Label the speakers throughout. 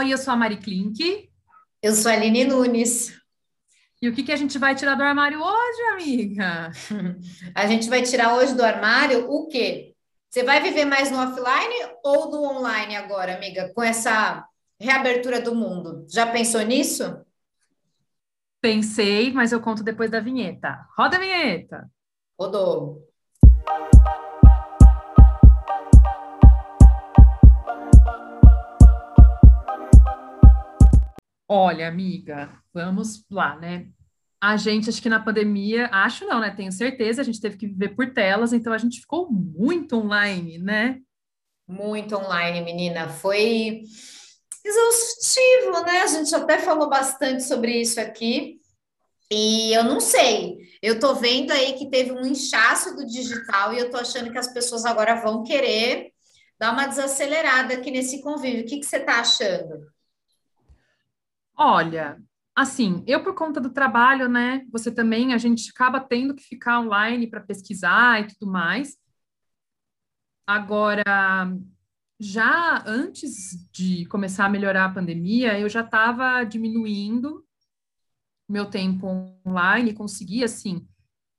Speaker 1: Oi, eu sou a Mari Klink.
Speaker 2: Eu sou a Aline Nunes.
Speaker 1: E o que, que a gente vai tirar do armário hoje, amiga?
Speaker 2: a gente vai tirar hoje do armário o quê? Você vai viver mais no offline ou no online agora, amiga, com essa reabertura do mundo? Já pensou nisso?
Speaker 1: Pensei, mas eu conto depois da vinheta. Roda a vinheta.
Speaker 2: Rodou.
Speaker 1: Olha, amiga, vamos lá, né? A gente, acho que na pandemia, acho não, né? Tenho certeza, a gente teve que viver por telas, então a gente ficou muito online, né?
Speaker 2: Muito online, menina. Foi exaustivo, né? A gente até falou bastante sobre isso aqui. E eu não sei, eu tô vendo aí que teve um inchaço do digital e eu tô achando que as pessoas agora vão querer dar uma desacelerada aqui nesse convívio. O que, que você tá achando?
Speaker 1: Olha, assim, eu por conta do trabalho, né? Você também, a gente acaba tendo que ficar online para pesquisar e tudo mais. Agora, já antes de começar a melhorar a pandemia, eu já estava diminuindo meu tempo online, consegui, assim,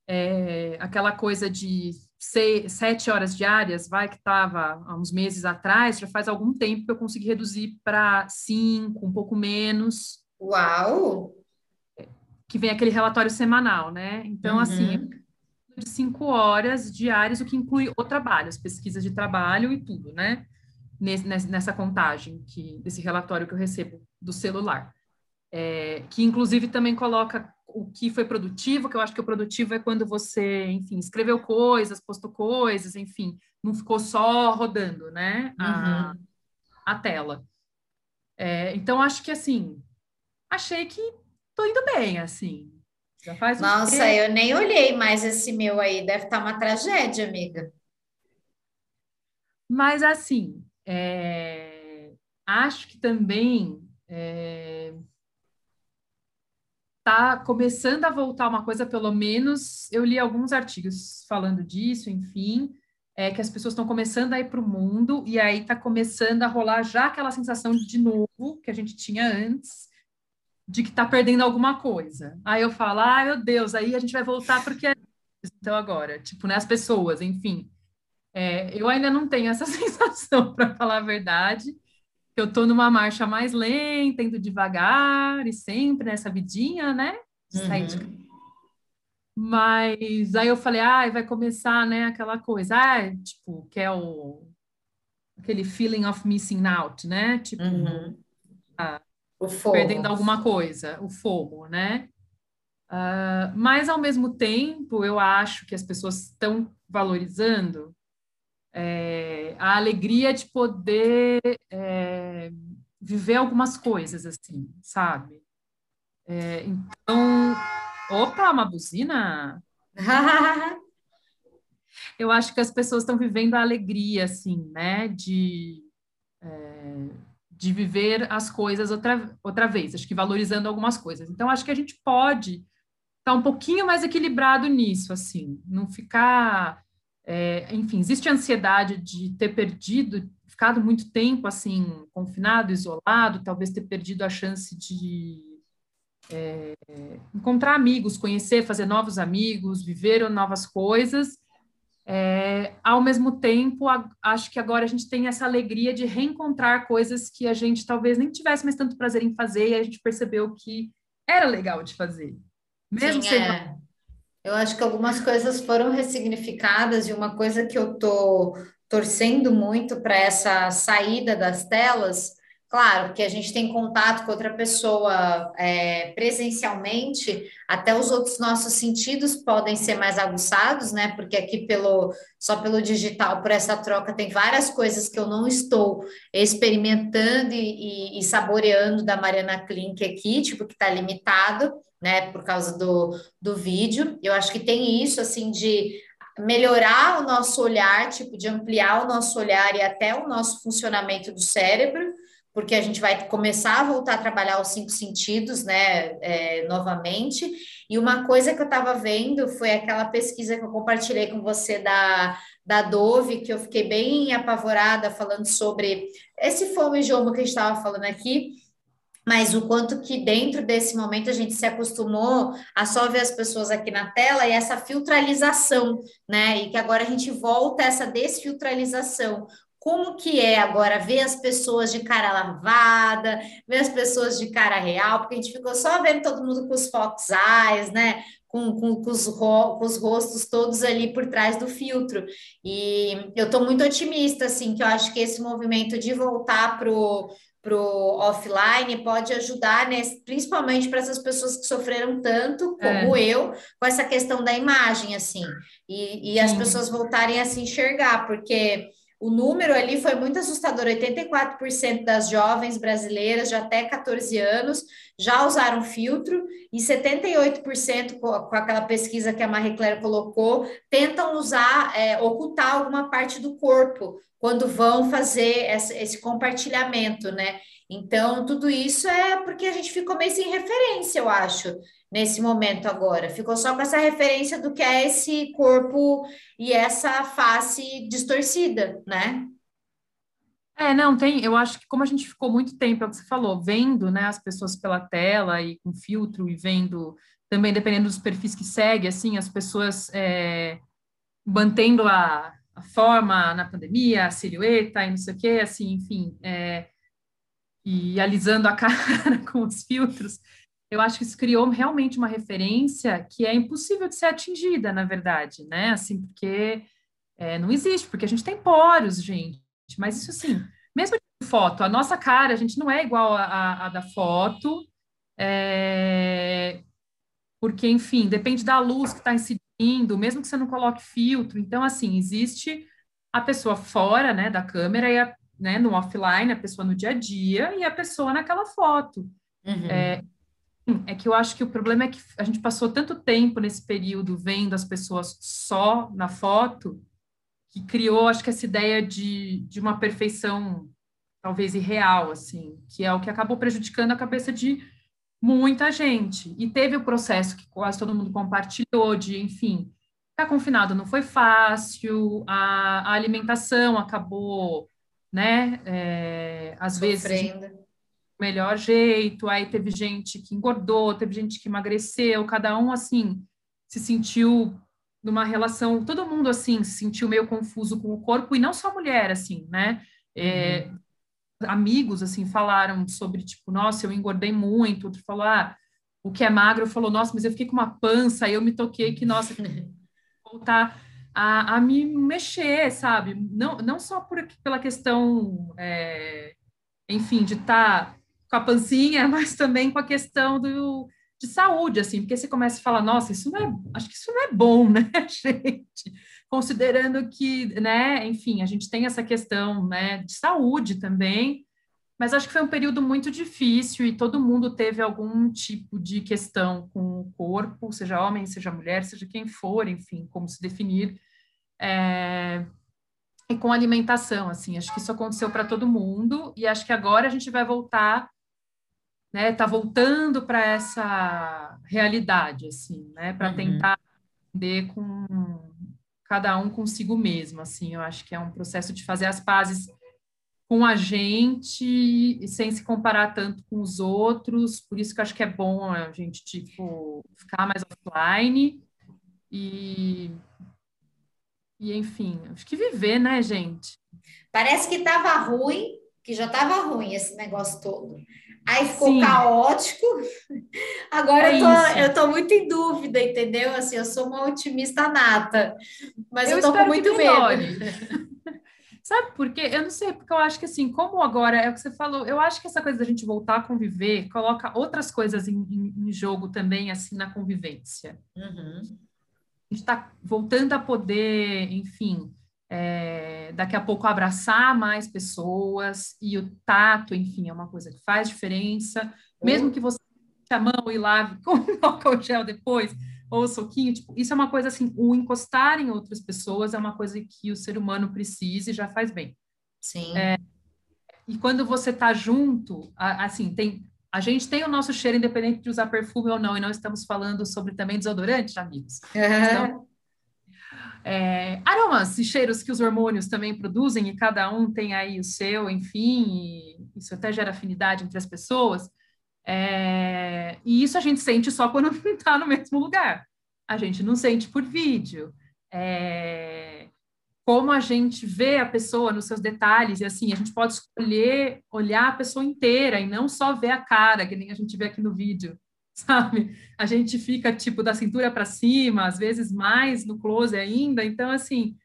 Speaker 1: é, aquela coisa de seis, sete horas diárias, vai, que estava há uns meses atrás, já faz algum tempo que eu consegui reduzir para cinco, um pouco menos.
Speaker 2: Uau!
Speaker 1: Que vem aquele relatório semanal, né? Então, uhum. assim, de cinco horas diárias, o que inclui o trabalho, as pesquisas de trabalho e tudo, né? Nessa contagem que, desse relatório que eu recebo do celular. É, que inclusive também coloca o que foi produtivo, que eu acho que o produtivo é quando você, enfim, escreveu coisas, postou coisas, enfim, não ficou só rodando, né, a, uhum. a tela. É, então, acho que, assim, achei que tô indo bem, assim.
Speaker 2: Já faz Nossa, eu nem olhei mais esse meu aí, deve estar tá uma tragédia, amiga.
Speaker 1: Mas, assim, é, acho que também... É, tá começando a voltar uma coisa, pelo menos eu li alguns artigos falando disso, enfim, é que as pessoas estão começando a ir para o mundo e aí está começando a rolar já aquela sensação de, de novo que a gente tinha antes, de que está perdendo alguma coisa. Aí eu falo, ah, meu Deus, aí a gente vai voltar porque é então agora, tipo, né, as pessoas, enfim. É, eu ainda não tenho essa sensação, para falar a verdade eu estou numa marcha mais lenta, indo devagar e sempre nessa vidinha, né? Uhum. Mas aí eu falei, ah, vai começar, né, aquela coisa, ah, tipo, que é o aquele feeling of missing out, né? Tipo, uhum. ah, perdendo alguma coisa, o FOMO, né? Uh, mas ao mesmo tempo, eu acho que as pessoas estão valorizando a alegria de poder é, viver algumas coisas, assim, sabe? É, então, opa, uma buzina! Eu acho que as pessoas estão vivendo a alegria, assim, né, de, é, de viver as coisas outra, outra vez, acho que valorizando algumas coisas. Então, acho que a gente pode estar tá um pouquinho mais equilibrado nisso, assim, não ficar é, enfim, existe a ansiedade de ter perdido, ficado muito tempo assim, confinado, isolado, talvez ter perdido a chance de é, encontrar amigos, conhecer, fazer novos amigos, viver novas coisas. É, ao mesmo tempo, a, acho que agora a gente tem essa alegria de reencontrar coisas que a gente talvez nem tivesse mais tanto prazer em fazer e a gente percebeu que era legal de fazer. Mesmo Sim, sendo é.
Speaker 2: Eu acho que algumas coisas foram ressignificadas e uma coisa que eu tô torcendo muito para essa saída das telas, claro, que a gente tem contato com outra pessoa é, presencialmente, até os outros nossos sentidos podem ser mais aguçados, né? Porque aqui pelo só pelo digital, por essa troca, tem várias coisas que eu não estou experimentando e, e, e saboreando da Mariana Klink aqui, tipo, que está limitado né, por causa do, do vídeo. Eu acho que tem isso, assim, de melhorar o nosso olhar, tipo, de ampliar o nosso olhar e até o nosso funcionamento do cérebro, porque a gente vai começar a voltar a trabalhar os cinco sentidos, né, é, novamente. E uma coisa que eu estava vendo foi aquela pesquisa que eu compartilhei com você da, da Dove, que eu fiquei bem apavorada falando sobre esse fome que a gente estava falando aqui, mas o quanto que dentro desse momento a gente se acostumou a só ver as pessoas aqui na tela e essa filtralização, né? E que agora a gente volta a essa desfiltralização. Como que é agora ver as pessoas de cara lavada, ver as pessoas de cara real, porque a gente ficou só vendo todo mundo com os fox eyes, né? Com, com, com, os, ro com os rostos todos ali por trás do filtro. E eu estou muito otimista, assim, que eu acho que esse movimento de voltar para o para o offline pode ajudar, né, principalmente para essas pessoas que sofreram tanto, como é. eu, com essa questão da imagem, assim, e, e as pessoas voltarem a se enxergar, porque o número ali foi muito assustador: 84% das jovens brasileiras de até 14 anos já usaram filtro, e 78%, com aquela pesquisa que a Marie Claire colocou, tentam usar, é, ocultar alguma parte do corpo quando vão fazer esse compartilhamento, né? Então, tudo isso é porque a gente ficou meio sem referência, eu acho nesse momento agora. Ficou só com essa referência do que é esse corpo e essa face distorcida, né?
Speaker 1: É, não, tem, eu acho que como a gente ficou muito tempo, é o que você falou, vendo, né, as pessoas pela tela e com filtro e vendo, também dependendo dos perfis que segue, assim, as pessoas é, mantendo a, a, forma na pandemia, a silhueta e não sei o quê, assim, enfim, é, e alisando a cara com os filtros, eu acho que isso criou realmente uma referência que é impossível de ser atingida, na verdade, né? Assim, porque é, não existe, porque a gente tem poros, gente. Mas isso assim, mesmo de foto, a nossa cara, a gente não é igual a da foto, é, porque, enfim, depende da luz que está incidindo, mesmo que você não coloque filtro. Então, assim, existe a pessoa fora, né, da câmera e a, né, no offline, a pessoa no dia a dia e a pessoa naquela foto. Uhum. É, é que eu acho que o problema é que a gente passou tanto tempo nesse período vendo as pessoas só na foto, que criou, acho que essa ideia de, de uma perfeição talvez irreal, assim, que é o que acabou prejudicando a cabeça de muita gente. E teve o processo que quase todo mundo compartilhou de, enfim, ficar confinado não foi fácil, a, a alimentação acabou, né, é, às Sofrendo. vezes melhor jeito, aí teve gente que engordou, teve gente que emagreceu, cada um, assim, se sentiu numa relação, todo mundo, assim, se sentiu meio confuso com o corpo, e não só mulher, assim, né? É, uhum. Amigos, assim, falaram sobre, tipo, nossa, eu engordei muito, outro falou, ah, o que é magro, falou, nossa, mas eu fiquei com uma pança, aí eu me toquei que, nossa, voltar a, a me mexer, sabe? Não, não só por, pela questão, é, enfim, de estar tá com a pancinha, mas também com a questão do, de saúde, assim, porque você começa a falar, nossa, isso não é, acho que isso não é bom, né, gente? Considerando que, né, enfim, a gente tem essa questão, né, de saúde também, mas acho que foi um período muito difícil e todo mundo teve algum tipo de questão com o corpo, seja homem, seja mulher, seja quem for, enfim, como se definir, é, e com alimentação, assim, acho que isso aconteceu para todo mundo e acho que agora a gente vai voltar né, tá voltando para essa realidade, assim, né, para uhum. tentar entender com cada um consigo mesmo, assim, eu acho que é um processo de fazer as pazes com a gente e sem se comparar tanto com os outros, por isso que eu acho que é bom a gente, tipo, ficar mais offline e, e enfim, acho que viver, né, gente?
Speaker 2: Parece que estava ruim, que já estava ruim esse negócio todo. Aí ficou Sim. caótico. Agora é eu, tô, eu tô muito em dúvida, entendeu? Assim, eu sou uma otimista nata, mas eu, eu tô com muito medo.
Speaker 1: Sabe por quê? Eu não sei, porque eu acho que assim, como agora é o que você falou, eu acho que essa coisa da gente voltar a conviver coloca outras coisas em, em, em jogo também, assim, na convivência. Uhum. A gente está voltando a poder, enfim, é, daqui a pouco abraçar mais pessoas e o tato, enfim, é uma coisa que faz diferença, mesmo que você a mão e lave com álcool gel depois, ou soquinho, tipo, isso é uma coisa assim, o encostar em outras pessoas é uma coisa que o ser humano precisa e já faz bem.
Speaker 2: Sim. É,
Speaker 1: e quando você tá junto, assim, tem a gente tem o nosso cheiro independente de usar perfume ou não, e não estamos falando sobre também desodorante, amigos. Então, é, aromas e cheiros que os hormônios também produzem, e cada um tem aí o seu, enfim, isso até gera afinidade entre as pessoas. É, e isso a gente sente só quando está no mesmo lugar. A gente não sente por vídeo. É, como a gente vê a pessoa nos seus detalhes, e assim, a gente pode escolher olhar a pessoa inteira e não só ver a cara, que nem a gente vê aqui no vídeo, sabe? A gente fica, tipo, da cintura para cima, às vezes mais no close ainda, então, assim,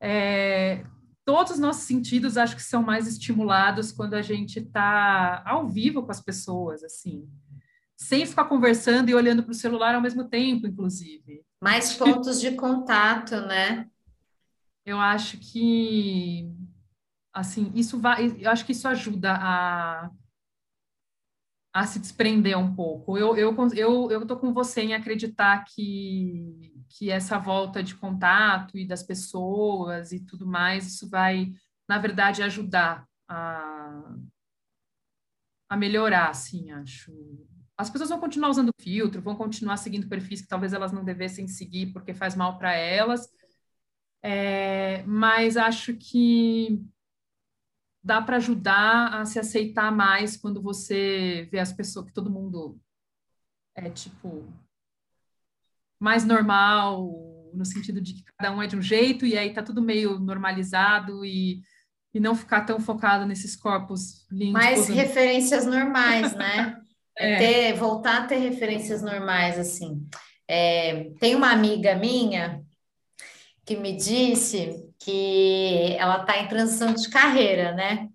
Speaker 1: é, todos os nossos sentidos acho que são mais estimulados quando a gente está ao vivo com as pessoas, assim, sem ficar conversando e olhando para o celular ao mesmo tempo, inclusive.
Speaker 2: Mais pontos de contato, né?
Speaker 1: eu acho que assim isso vai eu acho que isso ajuda a a se desprender um pouco. Eu eu eu eu tô com você em acreditar que que essa volta de contato e das pessoas e tudo mais, isso vai na verdade ajudar a a melhorar, assim, acho. As pessoas vão continuar usando filtro, vão continuar seguindo perfis que talvez elas não devessem seguir porque faz mal para elas, é, mas acho que dá para ajudar a se aceitar mais quando você vê as pessoas, que todo mundo é tipo mais normal, no sentido de que cada um é de um jeito, e aí tá tudo meio normalizado e, e não ficar tão focado nesses corpos lindos.
Speaker 2: Mais referências normais, né? é. ter, voltar a ter referências normais, assim. É, tem uma amiga minha que me disse que ela está em transição de carreira, né?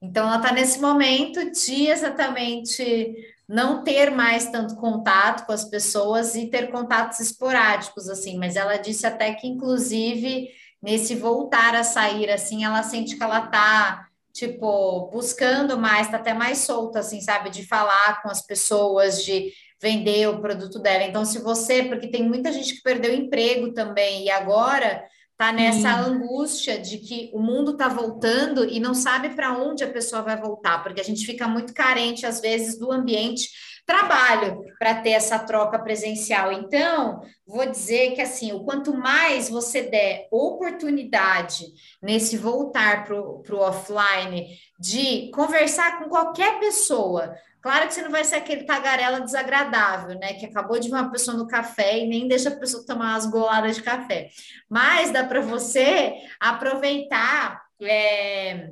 Speaker 2: Então, ela está nesse momento de exatamente não ter mais tanto contato com as pessoas e ter contatos esporádicos, assim. Mas ela disse até que, inclusive, nesse voltar a sair, assim, ela sente que ela está tipo, buscando mais, tá até mais solta, assim, sabe, de falar com as pessoas, de vender o produto dela. Então, se você, porque tem muita gente que perdeu emprego também e agora tá nessa angústia de que o mundo tá voltando e não sabe para onde a pessoa vai voltar, porque a gente fica muito carente às vezes do ambiente trabalho para ter essa troca presencial. Então, vou dizer que assim, o quanto mais você der oportunidade nesse voltar para o offline de conversar com qualquer pessoa, Claro que você não vai ser aquele tagarela desagradável, né? Que acabou de ver uma pessoa no café e nem deixa a pessoa tomar umas goladas de café. Mas dá para você aproveitar é,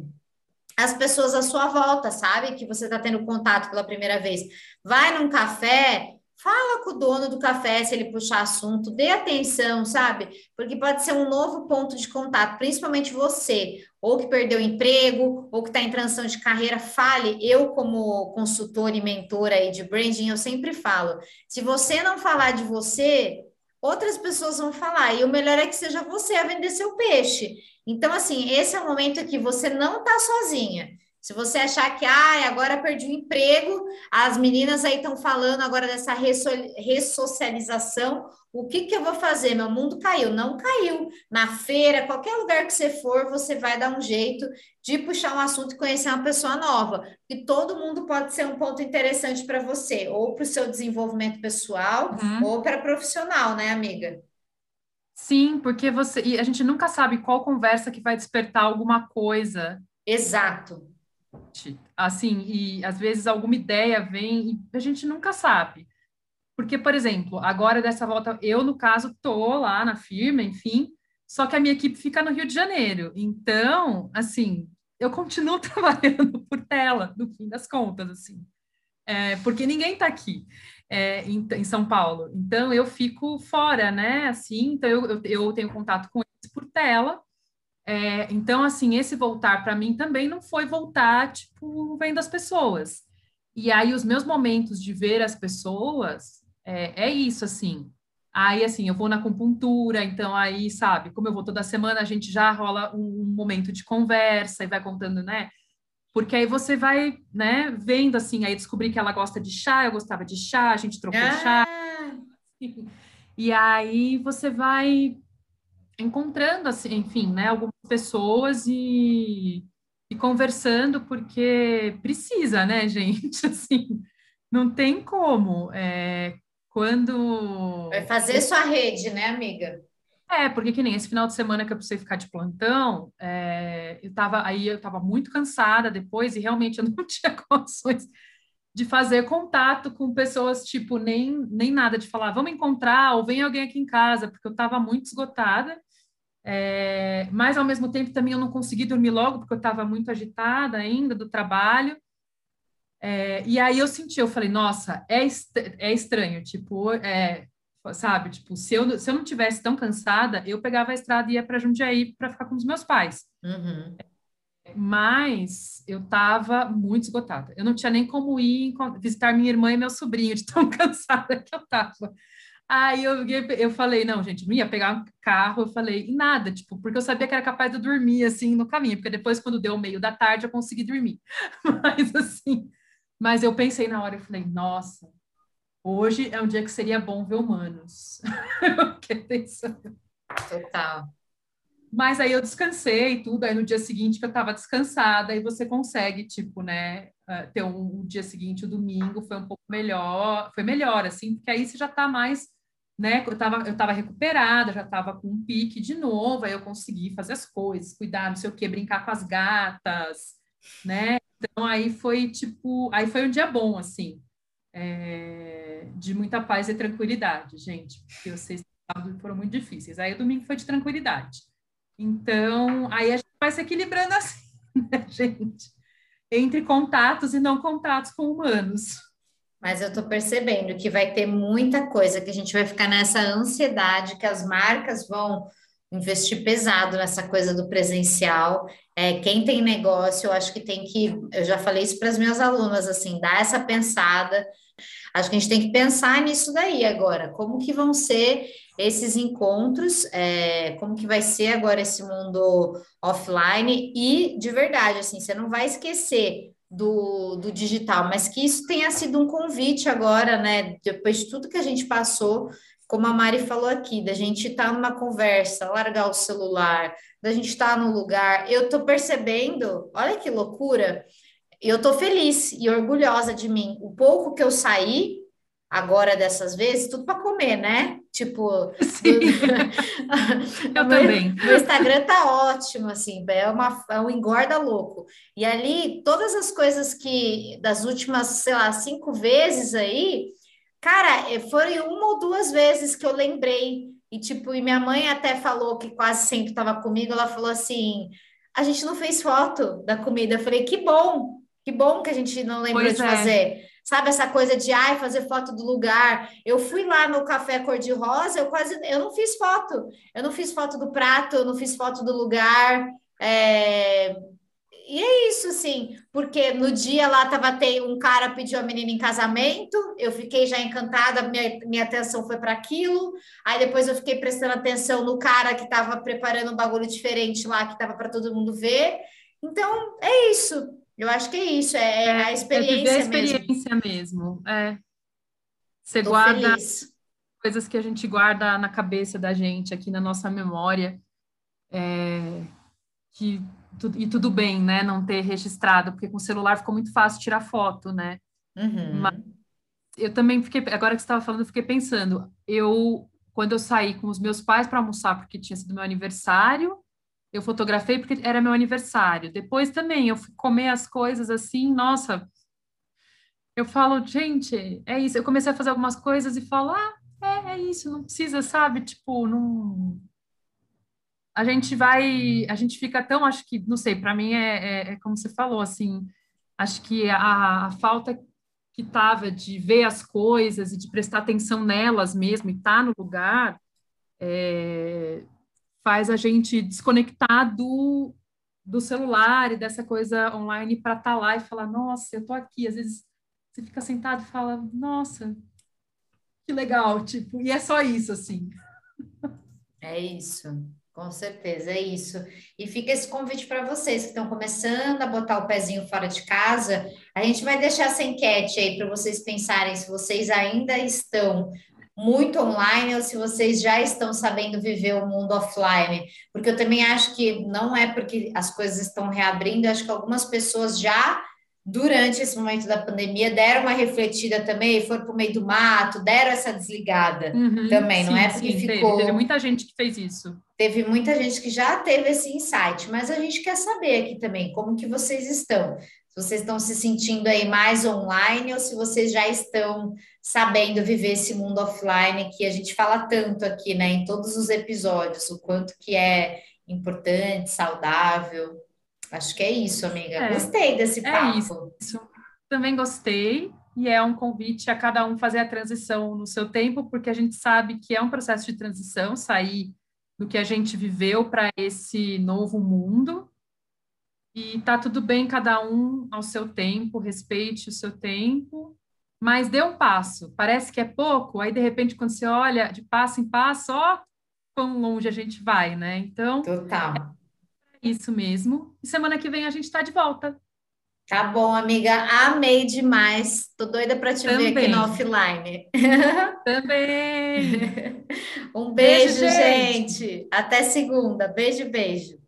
Speaker 2: as pessoas à sua volta, sabe? Que você está tendo contato pela primeira vez. Vai num café, Fala com o dono do café se ele puxar assunto, dê atenção, sabe? Porque pode ser um novo ponto de contato, principalmente você, ou que perdeu emprego, ou que está em transição de carreira, fale. Eu, como consultora e mentora aí de branding, eu sempre falo: se você não falar de você, outras pessoas vão falar, e o melhor é que seja você a vender seu peixe. Então, assim, esse é o momento que você não está sozinha. Se você achar que, ah, agora perdi o emprego, as meninas aí estão falando agora dessa ressocialização, o que, que eu vou fazer? Meu mundo caiu. Não caiu. Na feira, qualquer lugar que você for, você vai dar um jeito de puxar um assunto e conhecer uma pessoa nova. E todo mundo pode ser um ponto interessante para você, ou para o seu desenvolvimento pessoal, uhum. ou para profissional, né, amiga?
Speaker 1: Sim, porque você. E a gente nunca sabe qual conversa que vai despertar alguma coisa.
Speaker 2: Exato
Speaker 1: assim, e às vezes alguma ideia vem e a gente nunca sabe. Porque, por exemplo, agora dessa volta, eu, no caso, tô lá na firma, enfim, só que a minha equipe fica no Rio de Janeiro. Então, assim, eu continuo trabalhando por tela, no fim das contas, assim. É, porque ninguém está aqui é, em, em, São Paulo. Então, eu fico fora, né? Assim, então eu, eu, eu tenho contato com eles por tela, é, então, assim, esse voltar para mim também não foi voltar, tipo, vendo as pessoas. E aí, os meus momentos de ver as pessoas é, é isso, assim. Aí, assim, eu vou na acupuntura, então aí, sabe, como eu vou toda semana, a gente já rola um, um momento de conversa e vai contando, né? Porque aí você vai, né, vendo assim, aí descobri que ela gosta de chá, eu gostava de chá, a gente trocou ah. chá. E aí você vai encontrando, assim, enfim, né, algumas pessoas e, e conversando, porque precisa, né, gente? Assim, não tem como. É, quando.
Speaker 2: Vai fazer sua rede, né, amiga?
Speaker 1: É, porque que nem esse final de semana que eu precisei ficar de plantão, é, eu tava, aí eu estava muito cansada depois e realmente eu não tinha condições de fazer contato com pessoas, tipo, nem, nem nada de falar, vamos encontrar ou vem alguém aqui em casa, porque eu estava muito esgotada. É, mas ao mesmo tempo também eu não consegui dormir logo porque eu estava muito agitada ainda do trabalho. É, e aí eu senti, eu falei, nossa, é, est é estranho, tipo, é, sabe, tipo, se eu, se eu não tivesse tão cansada, eu pegava a estrada e ia para Jundiaí para ficar com os meus pais. Uhum. Mas eu estava muito esgotada. Eu não tinha nem como ir visitar minha irmã e meu sobrinho, de tão cansada que eu estava. Aí eu, eu falei, não, gente, não ia pegar um carro, eu falei, e nada, tipo, porque eu sabia que era capaz de eu dormir, assim, no caminho, porque depois, quando deu o meio da tarde, eu consegui dormir. Mas, assim, mas eu pensei na hora, eu falei, nossa, hoje é um dia que seria bom ver humanos.
Speaker 2: Total.
Speaker 1: Mas aí eu descansei e tudo, aí no dia seguinte que eu estava descansada, aí você consegue, tipo, né, ah, ter um, um, dia seguinte, o domingo, foi um pouco melhor, foi melhor, assim, porque aí você já está mais, né, eu estava eu tava recuperada, já estava com um pique de novo, aí eu consegui fazer as coisas, cuidar, não sei o que, brincar com as gatas, né, então aí foi tipo, aí foi um dia bom, assim, é, de muita paz e tranquilidade, gente, porque vocês foram muito difíceis. Aí o domingo foi de tranquilidade. Então, aí a gente vai se equilibrando assim, né, gente? Entre contatos e não contatos com humanos.
Speaker 2: Mas eu estou percebendo que vai ter muita coisa que a gente vai ficar nessa ansiedade, que as marcas vão investir pesado nessa coisa do presencial. É, quem tem negócio, eu acho que tem que, eu já falei isso para as minhas alunas, assim, dar essa pensada. Acho que a gente tem que pensar nisso daí agora, como que vão ser esses encontros, é, como que vai ser agora esse mundo offline e de verdade, assim, você não vai esquecer do, do digital, mas que isso tenha sido um convite agora, né? Depois de tudo que a gente passou, como a Mari falou aqui, da gente estar tá numa conversa, largar o celular, da gente estar tá no lugar. Eu estou percebendo, olha que loucura, eu estou feliz e orgulhosa de mim. O pouco que eu saí agora dessas vezes, tudo para comer, né? Tipo,
Speaker 1: Sim. eu também.
Speaker 2: O Instagram tá ótimo, assim, é, uma, é um engorda louco. E ali, todas as coisas que das últimas, sei lá, cinco vezes aí, Cara, eh, foi uma ou duas vezes que eu lembrei. E, tipo, e minha mãe até falou que quase sempre estava comigo. Ela falou assim: a gente não fez foto da comida. Eu falei: que bom, que bom que a gente não lembrou pois de é. fazer. Sabe essa coisa de ai, fazer foto do lugar? Eu fui lá no café cor-de-rosa, eu quase eu não fiz foto. Eu não fiz foto do prato, eu não fiz foto do lugar. É, e é isso, assim, porque no dia lá tava tem um cara pediu a menina em casamento, eu fiquei já encantada, minha, minha atenção foi para aquilo. Aí depois eu fiquei prestando atenção no cara que estava preparando um bagulho diferente lá que tava para todo mundo ver. Então, é isso. Eu acho que é isso, é, é a experiência, é
Speaker 1: a experiência mesmo. mesmo. É. Você Tô guarda feliz. coisas que a gente guarda na cabeça da gente, aqui na nossa memória, é, que e tudo bem, né, não ter registrado, porque com o celular ficou muito fácil tirar foto, né? Uhum. Mas eu também fiquei, agora que você estava falando, eu fiquei pensando, eu, quando eu saí com os meus pais para almoçar, porque tinha sido meu aniversário, eu fotografei porque era meu aniversário. Depois também eu fui comer as coisas assim, nossa, eu falo, gente, é isso. Eu comecei a fazer algumas coisas e falo, ah, é, é isso, não precisa, sabe? Tipo, não a gente vai, a gente fica tão, acho que, não sei, para mim é, é, é, como você falou, assim, acho que a, a falta que estava de ver as coisas e de prestar atenção nelas mesmo e estar tá no lugar é, faz a gente desconectar do, do celular e dessa coisa online para estar tá lá e falar, nossa, eu tô aqui. Às vezes você fica sentado e fala, nossa, que legal, tipo, e é só isso, assim.
Speaker 2: É isso. Com certeza, é isso. E fica esse convite para vocês que estão começando a botar o pezinho fora de casa. A gente vai deixar essa enquete aí para vocês pensarem se vocês ainda estão muito online ou se vocês já estão sabendo viver o mundo offline. Porque eu também acho que não é porque as coisas estão reabrindo, acho que algumas pessoas já durante esse momento da pandemia, deram uma refletida também, foram para o meio do mato, deram essa desligada uhum, também, sim, não é? Porque sim, ficou.
Speaker 1: Teve, teve, muita gente que fez isso.
Speaker 2: Teve muita gente que já teve esse insight, mas a gente quer saber aqui também como que vocês estão. Se vocês estão se sentindo aí mais online ou se vocês já estão sabendo viver esse mundo offline que a gente fala tanto aqui, né, em todos os episódios, o quanto que é importante, saudável. Acho que é isso, amiga. É, gostei desse é papo.
Speaker 1: Isso, isso. Também gostei. E é um convite a cada um fazer a transição no seu tempo, porque a gente sabe que é um processo de transição, sair do que a gente viveu para esse novo mundo. E tá tudo bem, cada um ao seu tempo, respeite o seu tempo, mas dê um passo. Parece que é pouco, aí de repente, quando você olha de passo em passo, ó, quão longe a gente vai, né? Então,
Speaker 2: Total.
Speaker 1: Isso mesmo. E semana que vem a gente está de volta.
Speaker 2: Tá bom, amiga. Amei demais. Tô doida para te Também. ver aqui no offline.
Speaker 1: Também.
Speaker 2: um beijo, beijo gente. gente. Até segunda. Beijo, beijo.